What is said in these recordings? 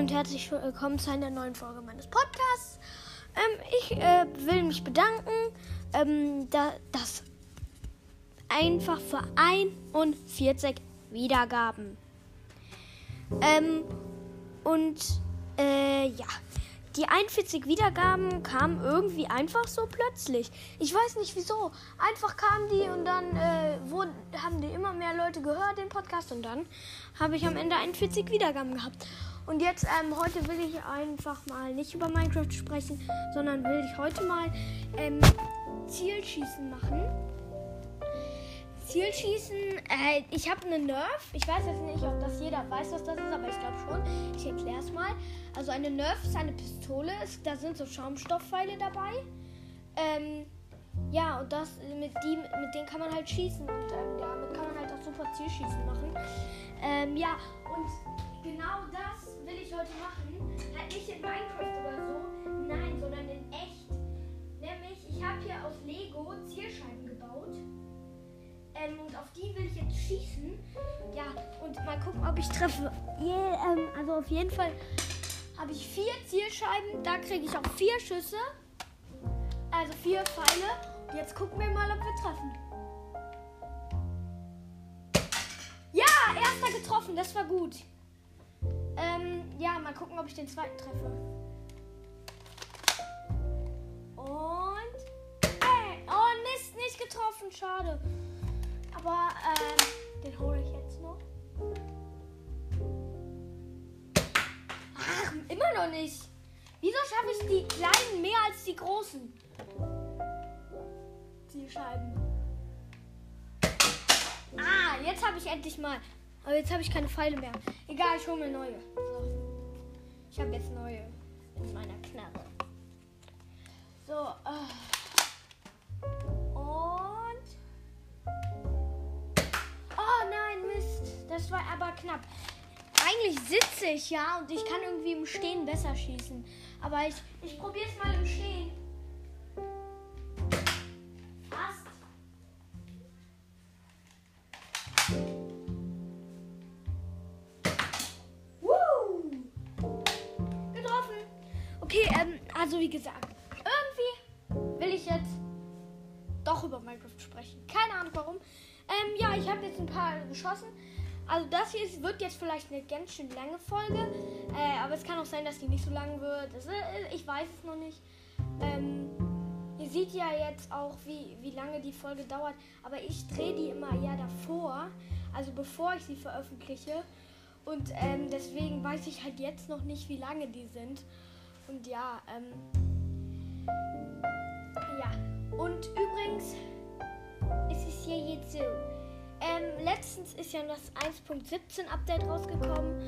und herzlich willkommen zu einer neuen Folge meines Podcasts. Ähm, ich äh, will mich bedanken, ähm, da, dass einfach für 41 Wiedergaben. Ähm, und äh, ja, die 41 Wiedergaben kamen irgendwie einfach so plötzlich. Ich weiß nicht wieso. Einfach kamen die und dann äh, wurden, haben die immer mehr Leute gehört, den Podcast. Und dann habe ich am Ende 41 Wiedergaben gehabt. Und jetzt, ähm, heute will ich einfach mal nicht über Minecraft sprechen, sondern will ich heute mal ähm, Zielschießen machen. Zielschießen, äh, ich habe eine Nerf. Ich weiß jetzt nicht, ob das jeder weiß, was das ist, aber ich glaube schon. Ich erkläre es mal. Also eine Nerf ist eine Pistole, ist, da sind so Schaumstoffpfeile dabei. Ähm, ja, und das mit, die, mit denen kann man halt schießen und ähm, damit kann man halt auch super Zielschießen machen. Ähm, ja, und genau das will ich heute machen. Halt nicht in Minecraft oder so, nein, sondern in echt. Nämlich, ich habe hier aus Lego Zielscheiben gebaut. Ähm, und auf die will ich jetzt schießen. Ja, und mal gucken, ob ich treffe. Yeah, ähm, also auf jeden Fall habe ich vier Zielscheiben. Da kriege ich auch vier Schüsse. Also vier Pfeile. Und jetzt gucken wir mal, ob wir treffen. Ja, erster getroffen. Das war gut. Ähm, ja, mal gucken, ob ich den zweiten treffe. Und. Ey, oh Mist, nicht getroffen. Schade. Aber ähm, den hole ich jetzt noch. Ach, immer noch nicht. Wieso schaffe ich die kleinen mehr als die großen? Die Scheiben. Ah, jetzt habe ich endlich mal. Aber jetzt habe ich keine Pfeile mehr. Egal, ich hole mir neue. So. Ich habe jetzt neue in meiner Knarre. So. Äh. Und. Oh nein, Mist. Das war aber knapp. Eigentlich sitze ich ja und ich kann irgendwie im Stehen besser schießen. Aber ich, ich probiere es mal im Stehen. Also wie gesagt, irgendwie will ich jetzt doch über Minecraft sprechen. Keine Ahnung warum. Ähm, ja, ich habe jetzt ein paar geschossen. Also das hier ist, wird jetzt vielleicht eine ganz schön lange Folge. Äh, aber es kann auch sein, dass die nicht so lang wird. Das, äh, ich weiß es noch nicht. Ähm, ihr seht ja jetzt auch, wie, wie lange die Folge dauert. Aber ich drehe die immer eher davor. Also bevor ich sie veröffentliche. Und ähm, deswegen weiß ich halt jetzt noch nicht, wie lange die sind. Und ja, ähm, ja. Und übrigens ist es hier jetzt so. Ähm, letztens ist ja das 1.17 Update rausgekommen.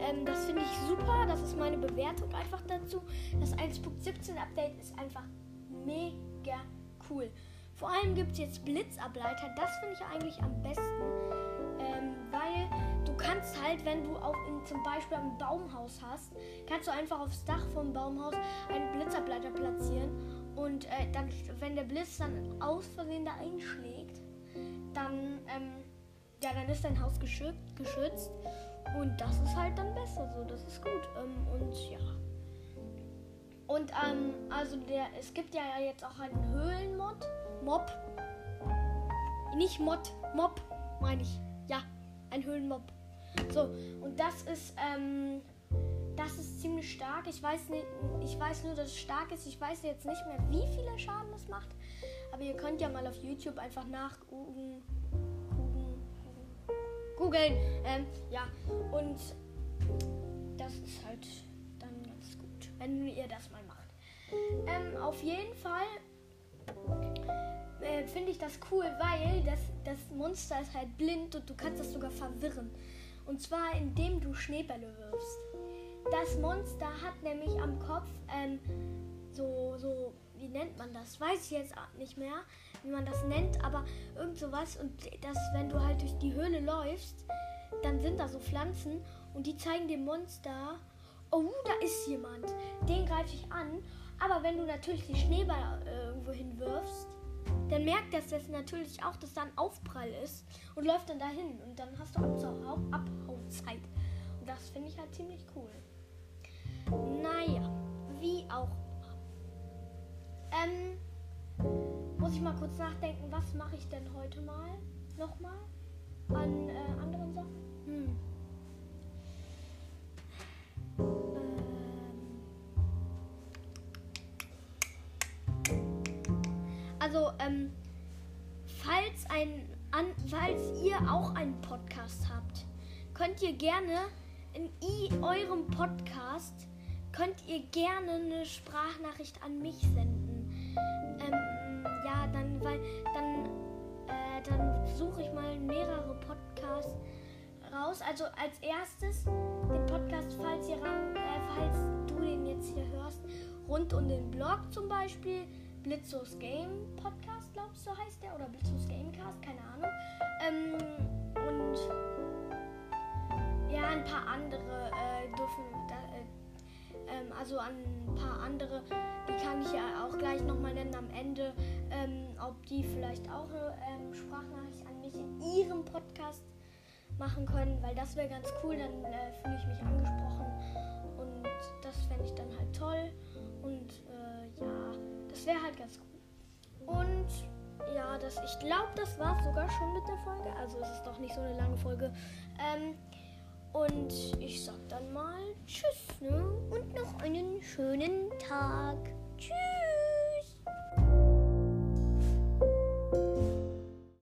Ähm, das finde ich super. Das ist meine Bewertung einfach dazu. Das 1.17 Update ist einfach mega cool. Vor allem gibt es jetzt Blitzableiter. Das finde ich eigentlich am besten. Kannst halt, wenn du auch in, zum Beispiel ein Baumhaus hast, kannst du einfach aufs Dach vom Baumhaus einen Blitzableiter platzieren. Und äh, dann, wenn der Blitz dann aus Versehen da einschlägt, dann, ähm, ja, dann ist dein Haus geschützt, geschützt. Und das ist halt dann besser so. Das ist gut. Ähm, und ja. Und ähm, also der, es gibt ja jetzt auch einen Höhlenmod. Mob. Nicht Mod, Mob, meine ich. Ja, ein Höhlenmob. So, und das ist, ähm, das ist ziemlich stark. Ich weiß nicht, ich weiß nur, dass es stark ist. Ich weiß jetzt nicht mehr, wie viele Schaden es macht. Aber ihr könnt ja mal auf YouTube einfach nachgucken. Googeln. Ähm, ja. Und das ist halt dann ganz gut, wenn ihr das mal macht. Ähm, auf jeden Fall äh, finde ich das cool, weil das, das Monster ist halt blind und du kannst das sogar verwirren. Und zwar indem du Schneebälle wirfst. Das Monster hat nämlich am Kopf ähm, so, so, wie nennt man das? Weiß ich jetzt nicht mehr, wie man das nennt, aber irgend sowas. Und das, wenn du halt durch die Höhle läufst, dann sind da so Pflanzen und die zeigen dem Monster, oh, da ist jemand. Den greife ich an. Aber wenn du natürlich die Schneeball äh, irgendwo hinwirfst, dann merkt das das natürlich auch, dass da ein Aufprall ist und läuft dann dahin. Und dann hast du Abhauzeit. Und das finde ich halt ziemlich cool. Naja, wie auch immer. Ähm, muss ich mal kurz nachdenken, was mache ich denn heute mal? Nochmal? An äh, ähm, falls, ein, an, falls ihr auch einen Podcast habt, könnt ihr gerne in eurem Podcast könnt ihr gerne eine Sprachnachricht an mich senden. Ähm, ja, dann, weil dann, äh, dann suche ich mal mehrere Podcasts raus. Also als erstes den Podcast, falls ihr äh, falls du den jetzt hier hörst, rund um den Blog zum Beispiel. Blitzos Game Podcast, glaubst du, heißt der? Oder Blitzos Gamecast, keine Ahnung. Ähm, und ja, ein paar andere äh, dürfen, da, äh, ähm, also ein paar andere, die kann ich ja auch gleich nochmal nennen am Ende, ähm, ob die vielleicht auch eine ähm, Sprachnachricht an mich in ihrem Podcast machen können, weil das wäre ganz cool, dann äh, fühle ich mich angesprochen und das fände ich dann halt toll und äh, ja, das wäre halt ganz cool. Und ja, das, ich glaube, das war es sogar schon mit der Folge. Also es ist doch nicht so eine lange Folge. Ähm, und ich sag dann mal Tschüss ne? und noch einen schönen Tag. Tschüss.